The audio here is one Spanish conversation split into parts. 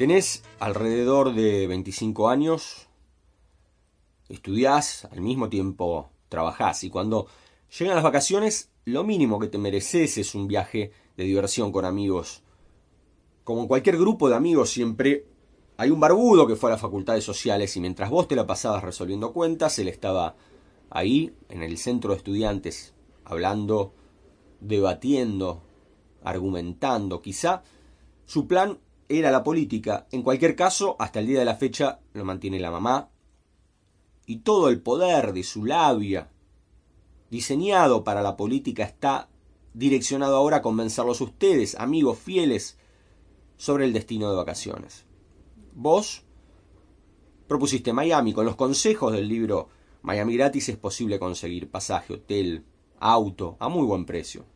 Tenés alrededor de 25 años, estudiás, al mismo tiempo trabajás y cuando llegan las vacaciones, lo mínimo que te mereces es un viaje de diversión con amigos. Como en cualquier grupo de amigos siempre hay un barbudo que fue a las facultades sociales y mientras vos te la pasabas resolviendo cuentas, él estaba ahí en el centro de estudiantes hablando, debatiendo, argumentando. Quizá su plan era la política. En cualquier caso, hasta el día de la fecha lo mantiene la mamá. Y todo el poder de su labia, diseñado para la política, está direccionado ahora a convencerlos ustedes, amigos fieles, sobre el destino de vacaciones. Vos propusiste Miami con los consejos del libro Miami gratis es posible conseguir pasaje, hotel, auto a muy buen precio.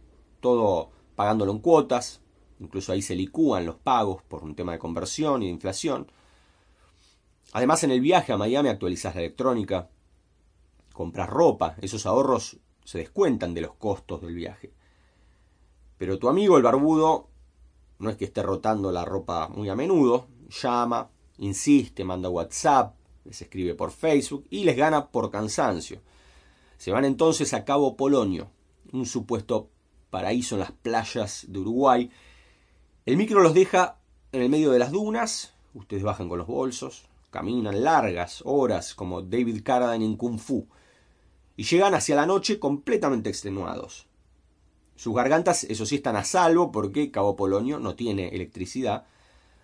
Todo pagándolo en cuotas, incluso ahí se licúan los pagos por un tema de conversión y de inflación. Además, en el viaje a Miami actualizas la electrónica, compras ropa, esos ahorros se descuentan de los costos del viaje. Pero tu amigo el barbudo no es que esté rotando la ropa muy a menudo, llama, insiste, manda WhatsApp, les escribe por Facebook y les gana por cansancio. Se van entonces a Cabo Polonio, un supuesto paraíso en las playas de Uruguay. El micro los deja en el medio de las dunas, ustedes bajan con los bolsos, caminan largas horas como David Carradine en Kung Fu y llegan hacia la noche completamente extenuados. Sus gargantas, eso sí, están a salvo porque Cabo Polonio no tiene electricidad,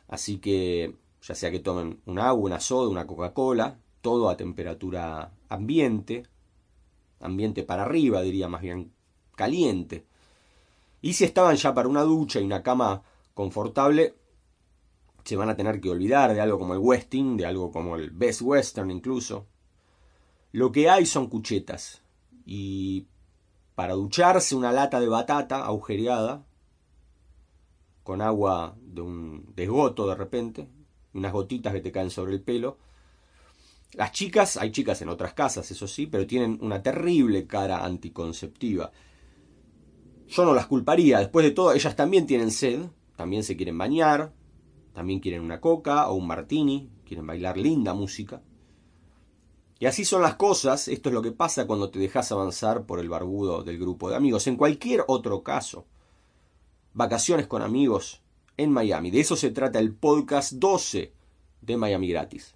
así que ya sea que tomen un agua, una soda, una Coca-Cola, todo a temperatura ambiente, ambiente para arriba, diría más bien caliente. Y si estaban ya para una ducha y una cama confortable, se van a tener que olvidar de algo como el Westing, de algo como el Best Western incluso. Lo que hay son cuchetas. Y para ducharse una lata de batata agujereada, con agua de un desgoto de repente, unas gotitas que te caen sobre el pelo. Las chicas, hay chicas en otras casas, eso sí, pero tienen una terrible cara anticonceptiva. Yo no las culparía, después de todo, ellas también tienen sed, también se quieren bañar, también quieren una coca o un martini, quieren bailar linda música. Y así son las cosas, esto es lo que pasa cuando te dejas avanzar por el barbudo del grupo de amigos. En cualquier otro caso, vacaciones con amigos en Miami. De eso se trata el podcast 12 de Miami Gratis.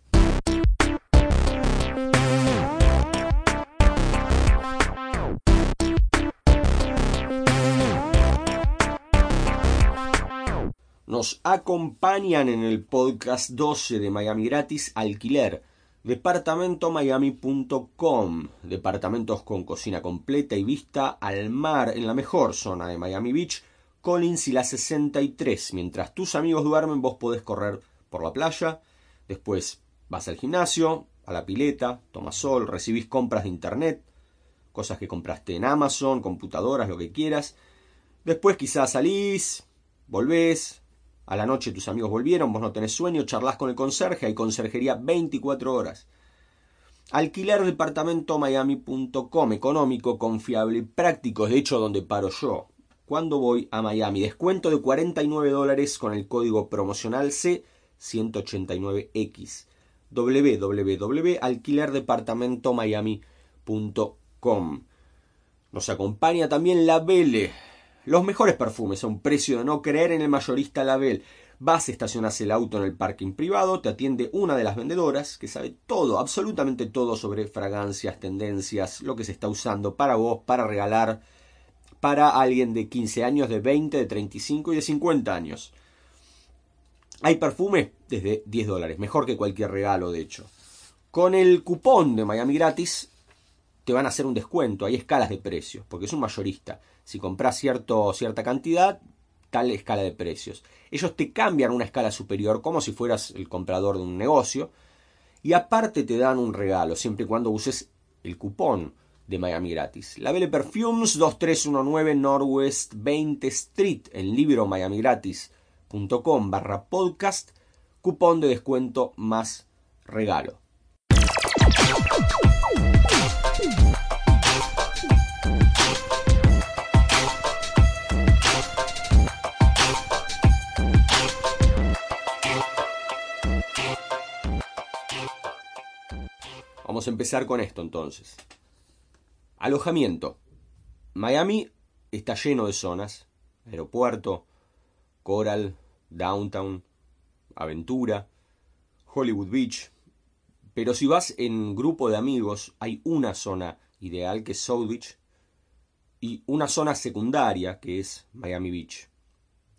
Nos acompañan en el podcast 12 de Miami Gratis Alquiler. Departamentomiami.com. Departamentos con cocina completa y vista al mar en la mejor zona de Miami Beach Collins y la 63. Mientras tus amigos duermen, vos podés correr por la playa. Después vas al gimnasio, a la pileta, tomas sol, recibís compras de internet, cosas que compraste en Amazon, computadoras, lo que quieras. Después quizás salís, volvés, a la noche tus amigos volvieron, vos no tenés sueño, charlas con el conserje, hay conserjería 24 horas. Alquiler departamento miami.com, económico, confiable y práctico, de hecho donde paro yo cuando voy a Miami. Descuento de 49 dólares con el código promocional C189X. www.alquilerdepartamentomiami.com. Nos acompaña también La Belle. Los mejores perfumes a un precio de no creer en el mayorista La Belle. Vas, estacionas el auto en el parking privado, te atiende una de las vendedoras que sabe todo, absolutamente todo sobre fragancias, tendencias, lo que se está usando para vos, para regalar para alguien de 15 años, de 20, de 35 y de 50 años. Hay perfume desde 10 dólares, mejor que cualquier regalo de hecho. Con el cupón de Miami gratis te van a hacer un descuento, hay escalas de precios, porque es un mayorista. Si compras cierto, cierta cantidad, tal escala de precios. Ellos te cambian una escala superior como si fueras el comprador de un negocio y aparte te dan un regalo, siempre y cuando uses el cupón de Miami gratis. La Belle Perfumes 2319 Northwest 20 Street en libro miamigratis.com barra podcast, cupón de descuento más regalo. Vamos a empezar con esto entonces. Alojamiento. Miami está lleno de zonas. Aeropuerto, Coral, Downtown, Aventura, Hollywood Beach. Pero si vas en grupo de amigos, hay una zona ideal que es South Beach y una zona secundaria que es Miami Beach.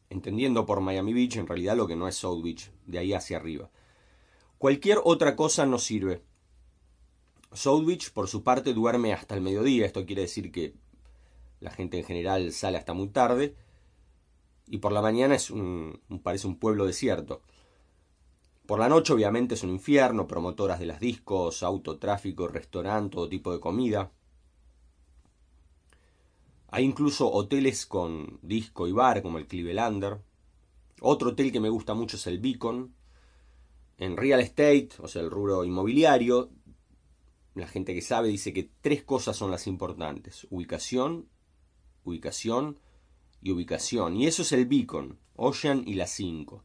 Entendiendo por Miami Beach en realidad lo que no es South Beach, de ahí hacia arriba. Cualquier otra cosa no sirve. South Beach, por su parte, duerme hasta el mediodía. Esto quiere decir que la gente en general sale hasta muy tarde. Y por la mañana es parece un pueblo desierto. Por la noche, obviamente, es un infierno, promotoras de las discos, autotráfico, restaurante, todo tipo de comida. Hay incluso hoteles con disco y bar, como el Clevelander. Otro hotel que me gusta mucho es el Beacon. En real estate, o sea, el rubro inmobiliario, la gente que sabe dice que tres cosas son las importantes. Ubicación, ubicación y ubicación. Y eso es el Beacon, Ocean y la 5.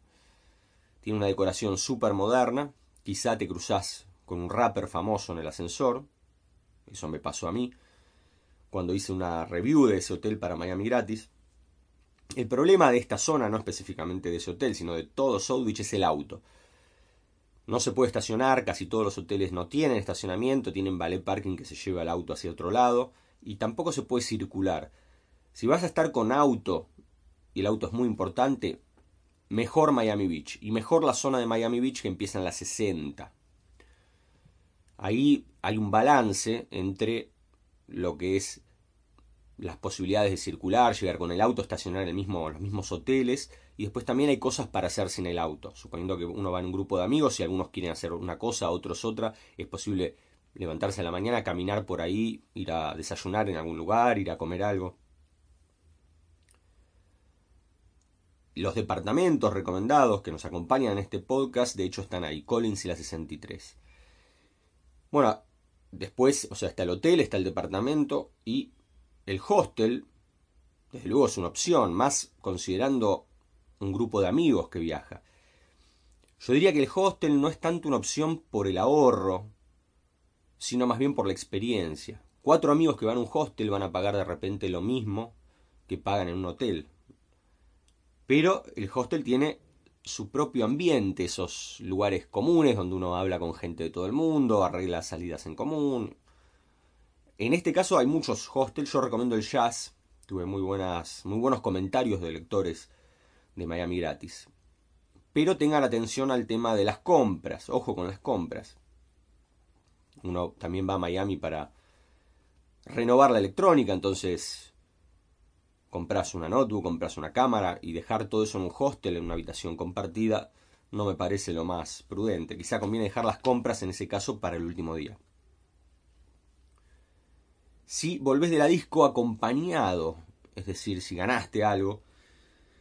Tiene una decoración súper moderna. Quizá te cruzás con un rapper famoso en el ascensor. Eso me pasó a mí cuando hice una review de ese hotel para Miami gratis. El problema de esta zona, no específicamente de ese hotel, sino de todo South es el auto. No se puede estacionar, casi todos los hoteles no tienen estacionamiento, tienen ballet parking que se lleva el auto hacia otro lado, y tampoco se puede circular. Si vas a estar con auto, y el auto es muy importante, mejor Miami Beach. Y mejor la zona de Miami Beach que empieza en las 60. Ahí hay un balance entre lo que es las posibilidades de circular, llegar con el auto, estacionar en el mismo, los mismos hoteles. Y después también hay cosas para hacer sin el auto. Suponiendo que uno va en un grupo de amigos y algunos quieren hacer una cosa, otros otra, es posible levantarse a la mañana, caminar por ahí, ir a desayunar en algún lugar, ir a comer algo. Los departamentos recomendados que nos acompañan en este podcast, de hecho, están ahí, Collins y la 63. Bueno, después, o sea, está el hotel, está el departamento y el hostel, desde luego es una opción, más considerando un grupo de amigos que viaja. Yo diría que el hostel no es tanto una opción por el ahorro, sino más bien por la experiencia. Cuatro amigos que van a un hostel van a pagar de repente lo mismo que pagan en un hotel. Pero el hostel tiene su propio ambiente, esos lugares comunes donde uno habla con gente de todo el mundo, arregla salidas en común. En este caso hay muchos hostels, yo recomiendo el Jazz, tuve muy, buenas, muy buenos comentarios de lectores de Miami gratis. Pero tengan atención al tema de las compras, ojo con las compras. Uno también va a Miami para renovar la electrónica, entonces compras una notebook, compras una cámara y dejar todo eso en un hostel, en una habitación compartida, no me parece lo más prudente. Quizá conviene dejar las compras en ese caso para el último día. Si volvés de la disco acompañado, es decir, si ganaste algo,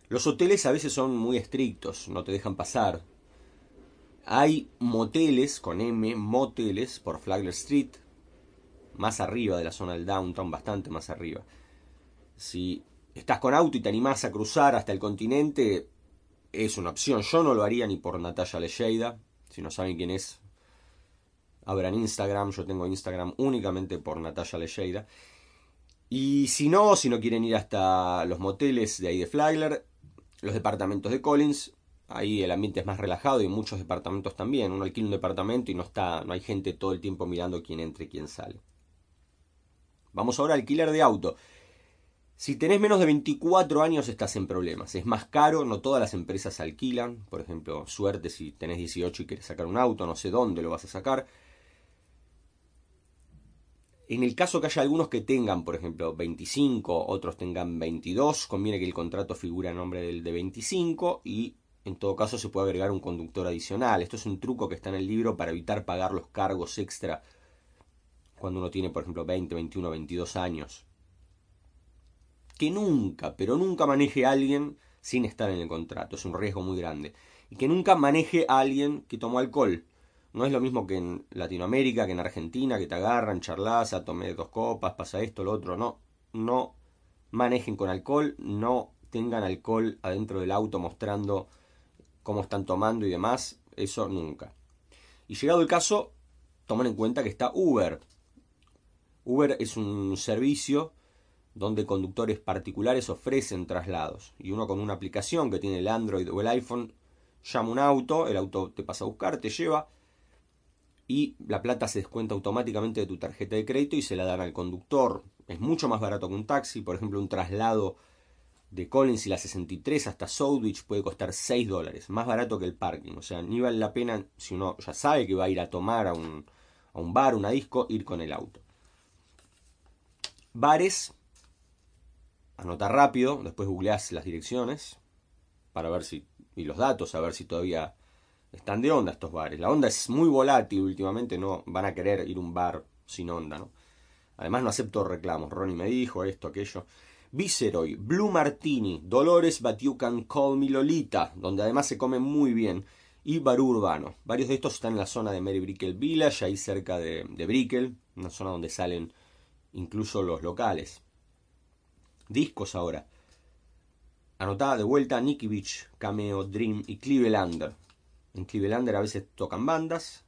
los hoteles a veces son muy estrictos, no te dejan pasar. Hay moteles con M, moteles por Flagler Street, más arriba de la zona del downtown, bastante más arriba. Si estás con auto y te animás a cruzar hasta el continente, es una opción. Yo no lo haría ni por Natalia Lecheida. Si no saben quién es, abran Instagram. Yo tengo Instagram únicamente por Natalia Lecheida. Y si no, si no quieren ir hasta los moteles de ahí de Flagler, los departamentos de Collins, ahí el ambiente es más relajado y muchos departamentos también. Uno alquila un departamento y no está, no hay gente todo el tiempo mirando quién entra y quién sale. Vamos ahora al alquiler de auto. Si tenés menos de 24 años estás en problemas. Es más caro, no todas las empresas alquilan. Por ejemplo, suerte si tenés 18 y quieres sacar un auto, no sé dónde lo vas a sacar. En el caso que haya algunos que tengan, por ejemplo, 25, otros tengan 22, conviene que el contrato figure a nombre del de 25 y en todo caso se puede agregar un conductor adicional. Esto es un truco que está en el libro para evitar pagar los cargos extra cuando uno tiene, por ejemplo, 20, 21, 22 años que nunca, pero nunca maneje a alguien sin estar en el contrato. Es un riesgo muy grande. Y que nunca maneje a alguien que tomó alcohol. No es lo mismo que en Latinoamérica, que en Argentina, que te agarran, charlas, tomé dos copas, pasa esto, lo otro. No, no manejen con alcohol, no tengan alcohol adentro del auto mostrando cómo están tomando y demás. Eso nunca. Y llegado el caso, tomen en cuenta que está Uber. Uber es un servicio donde conductores particulares ofrecen traslados. Y uno con una aplicación que tiene el Android o el iPhone llama un auto, el auto te pasa a buscar, te lleva y la plata se descuenta automáticamente de tu tarjeta de crédito y se la dan al conductor. Es mucho más barato que un taxi, por ejemplo, un traslado de Collins y la 63 hasta Southwich puede costar 6 dólares, más barato que el parking. O sea, ni vale la pena, si uno ya sabe que va a ir a tomar a un, a un bar, una disco, ir con el auto. Bares, anota rápido, después googleás las direcciones para ver si, y los datos, a ver si todavía están de onda estos bares. La onda es muy volátil últimamente, no van a querer ir a un bar sin onda, ¿no? Además no acepto reclamos. Ronnie me dijo esto, aquello. Viceroy, Blue Martini, Dolores But You Can Call Me Lolita, donde además se come muy bien, y Barú Urbano. Varios de estos están en la zona de Mary Brickell Village, ahí cerca de, de Brickell, una zona donde salen incluso los locales. Discos ahora. Anotada de vuelta Nicky Beach, Cameo, Dream y Clevelander. En Clevelander a veces tocan bandas,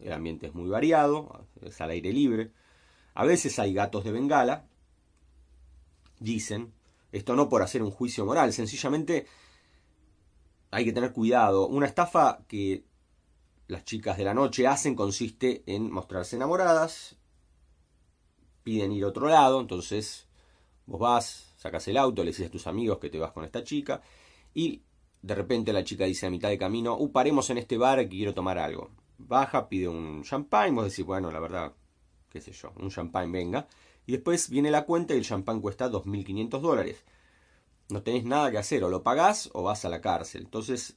el ambiente es muy variado, es al aire libre. A veces hay gatos de bengala, dicen, esto no por hacer un juicio moral, sencillamente hay que tener cuidado. Una estafa que las chicas de la noche hacen consiste en mostrarse enamoradas, piden ir a otro lado, entonces vos vas, sacas el auto, le dices a tus amigos que te vas con esta chica y de repente la chica dice a mitad de camino, uh, paremos en este bar que quiero tomar algo. Baja, pide un champán, vos decís, bueno, la verdad, qué sé yo, un champán venga. Y después viene la cuenta y el champán cuesta 2.500 dólares. No tenés nada que hacer, o lo pagás o vas a la cárcel. Entonces,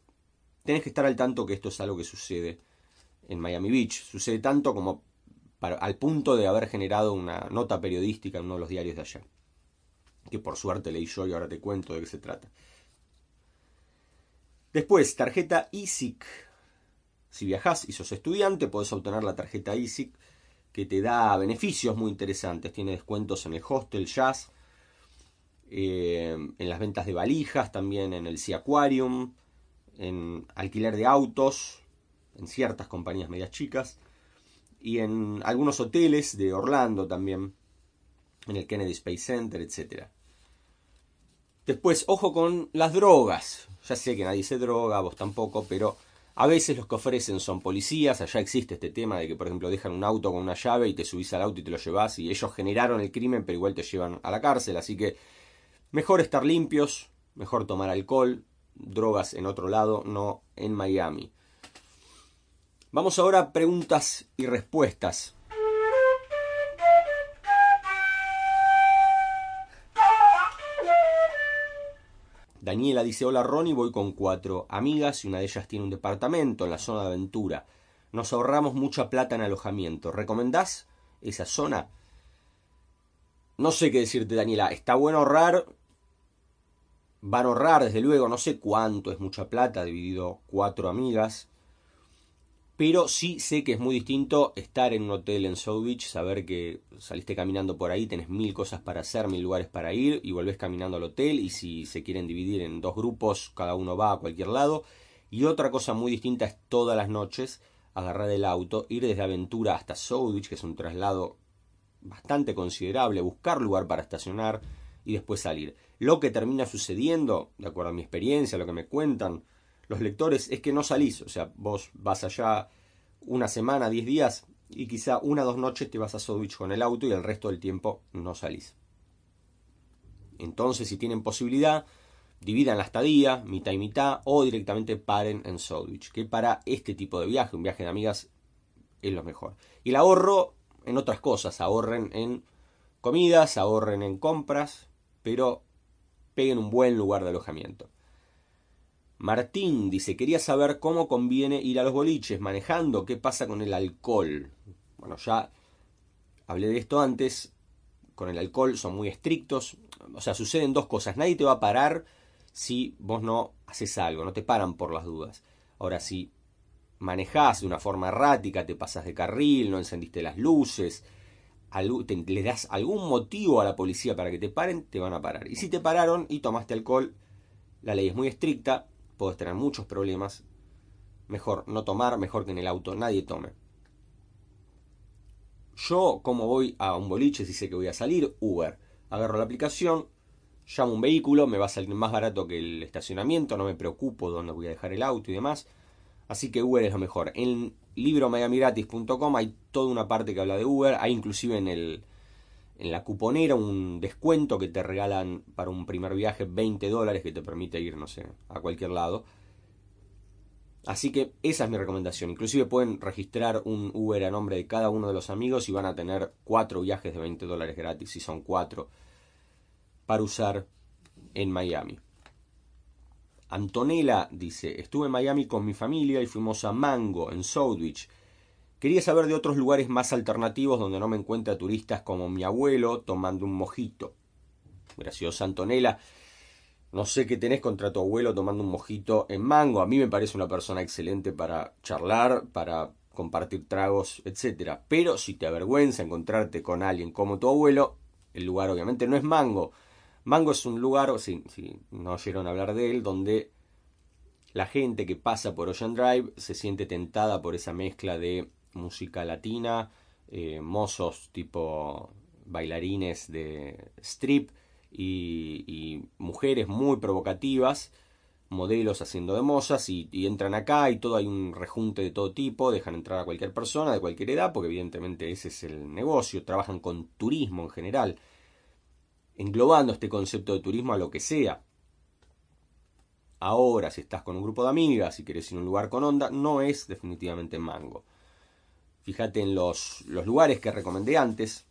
tenés que estar al tanto que esto es algo que sucede en Miami Beach. Sucede tanto como al punto de haber generado una nota periodística en uno de los diarios de allá. Que por suerte leí yo y ahora te cuento de qué se trata. Después, tarjeta ESIC. Si viajas y sos estudiante, podés obtener la tarjeta ESIC que te da beneficios muy interesantes. Tiene descuentos en el hostel jazz, eh, en las ventas de valijas, también en el Sea Aquarium, en alquiler de autos, en ciertas compañías medias chicas, y en algunos hoteles de Orlando también, en el Kennedy Space Center, etc. Después, ojo con las drogas. Ya sé que nadie se droga, vos tampoco, pero a veces los que ofrecen son policías, allá existe este tema de que, por ejemplo, dejan un auto con una llave y te subís al auto y te lo llevas y ellos generaron el crimen, pero igual te llevan a la cárcel, así que mejor estar limpios, mejor tomar alcohol, drogas en otro lado, no en Miami. Vamos ahora a preguntas y respuestas. Daniela dice, hola Ronnie, voy con cuatro amigas y una de ellas tiene un departamento en la zona de aventura. Nos ahorramos mucha plata en alojamiento. ¿Recomendás esa zona? No sé qué decirte, Daniela. Está bueno ahorrar. Van a ahorrar, desde luego. No sé cuánto es mucha plata dividido cuatro amigas. Pero sí sé que es muy distinto estar en un hotel en South saber que saliste caminando por ahí, tenés mil cosas para hacer, mil lugares para ir y volvés caminando al hotel y si se quieren dividir en dos grupos, cada uno va a cualquier lado. Y otra cosa muy distinta es todas las noches agarrar el auto, ir desde Aventura hasta South que es un traslado bastante considerable, buscar lugar para estacionar y después salir. Lo que termina sucediendo, de acuerdo a mi experiencia, lo que me cuentan, los lectores es que no salís, o sea, vos vas allá una semana, diez días y quizá una o dos noches te vas a Southwich con el auto y el resto del tiempo no salís. Entonces, si tienen posibilidad, dividan la estadía, mitad y mitad, o directamente paren en Southwich, que para este tipo de viaje, un viaje de amigas, es lo mejor. Y el ahorro en otras cosas, ahorren en comidas, ahorren en compras, pero peguen un buen lugar de alojamiento. Martín dice, quería saber cómo conviene ir a los boliches manejando, qué pasa con el alcohol. Bueno, ya hablé de esto antes, con el alcohol son muy estrictos, o sea, suceden dos cosas, nadie te va a parar si vos no haces algo, no te paran por las dudas. Ahora, si manejás de una forma errática, te pasas de carril, no encendiste las luces, le das algún motivo a la policía para que te paren, te van a parar. Y si te pararon y tomaste alcohol, la ley es muy estricta, puedes tener muchos problemas. Mejor no tomar, mejor que en el auto nadie tome. Yo, como voy a un boliche, si sé que voy a salir, Uber. Agarro la aplicación, llamo un vehículo, me va a salir más barato que el estacionamiento, no me preocupo dónde voy a dejar el auto y demás. Así que Uber es lo mejor. En libromiamigratis.com hay toda una parte que habla de Uber, hay inclusive en el en la cuponera un descuento que te regalan para un primer viaje 20 dólares que te permite ir, no sé, a cualquier lado. Así que esa es mi recomendación. Inclusive pueden registrar un Uber a nombre de cada uno de los amigos y van a tener cuatro viajes de 20 dólares gratis, si son cuatro, para usar en Miami. Antonella dice, estuve en Miami con mi familia y fuimos a Mango, en Southwich. Quería saber de otros lugares más alternativos donde no me encuentre turistas como mi abuelo tomando un mojito. Graciosa Antonella. No sé qué tenés contra tu abuelo tomando un mojito en mango. A mí me parece una persona excelente para charlar, para compartir tragos, etc. Pero si te avergüenza encontrarte con alguien como tu abuelo, el lugar obviamente no es mango. Mango es un lugar, si, si no oyeron hablar de él, donde la gente que pasa por Ocean Drive se siente tentada por esa mezcla de música latina, eh, mozos tipo bailarines de strip, y, mujeres muy provocativas, modelos haciendo de mozas y, entran acá y todo hay un rejunte de todo tipo, dejan entrar a cualquier persona de cualquier edad, porque evidentemente ese es el negocio, trabajan con turismo en general, englobando este concepto de turismo a lo que sea. Ahora, si estás con un grupo de amigas y quieres ir a un lugar con onda, no es definitivamente mango. Fíjate en los, los lugares que recomendé antes,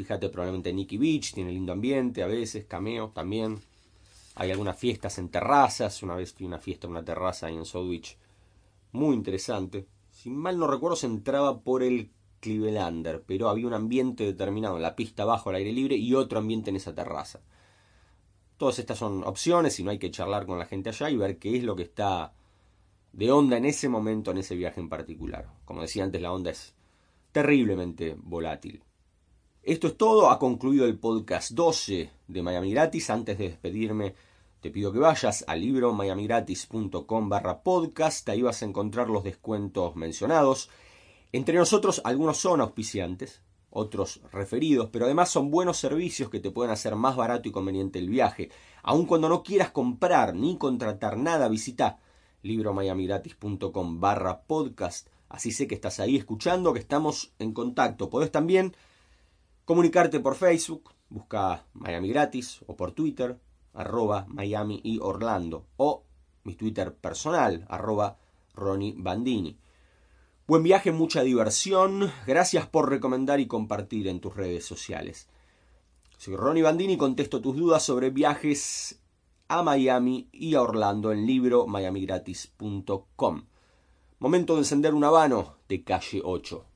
Fíjate, probablemente Nicky Beach tiene lindo ambiente, a veces, cameo también. Hay algunas fiestas en terrazas. Una vez fui una fiesta en una terraza ahí en Southwich. Muy interesante. Si mal no recuerdo, se entraba por el Clevelander, pero había un ambiente determinado en la pista abajo al aire libre y otro ambiente en esa terraza. Todas estas son opciones y no hay que charlar con la gente allá y ver qué es lo que está de onda en ese momento, en ese viaje en particular. Como decía antes, la onda es terriblemente volátil. Esto es todo, ha concluido el podcast 12 de Miami Gratis. Antes de despedirme, te pido que vayas al libro miamigratis.com barra podcast, ahí vas a encontrar los descuentos mencionados. Entre nosotros algunos son auspiciantes, otros referidos, pero además son buenos servicios que te pueden hacer más barato y conveniente el viaje. Aun cuando no quieras comprar ni contratar nada, visita libromiamigratis.com barra podcast. Así sé que estás ahí escuchando, que estamos en contacto. Podés también Comunicarte por Facebook, busca Miami Gratis, o por Twitter, arroba Miami y Orlando, o mi Twitter personal, arroba Ronnie Bandini. Buen viaje, mucha diversión. Gracias por recomendar y compartir en tus redes sociales. Soy Ronnie Bandini, contesto tus dudas sobre viajes a Miami y a Orlando en libro miamigratis.com. Momento de encender un habano de calle 8.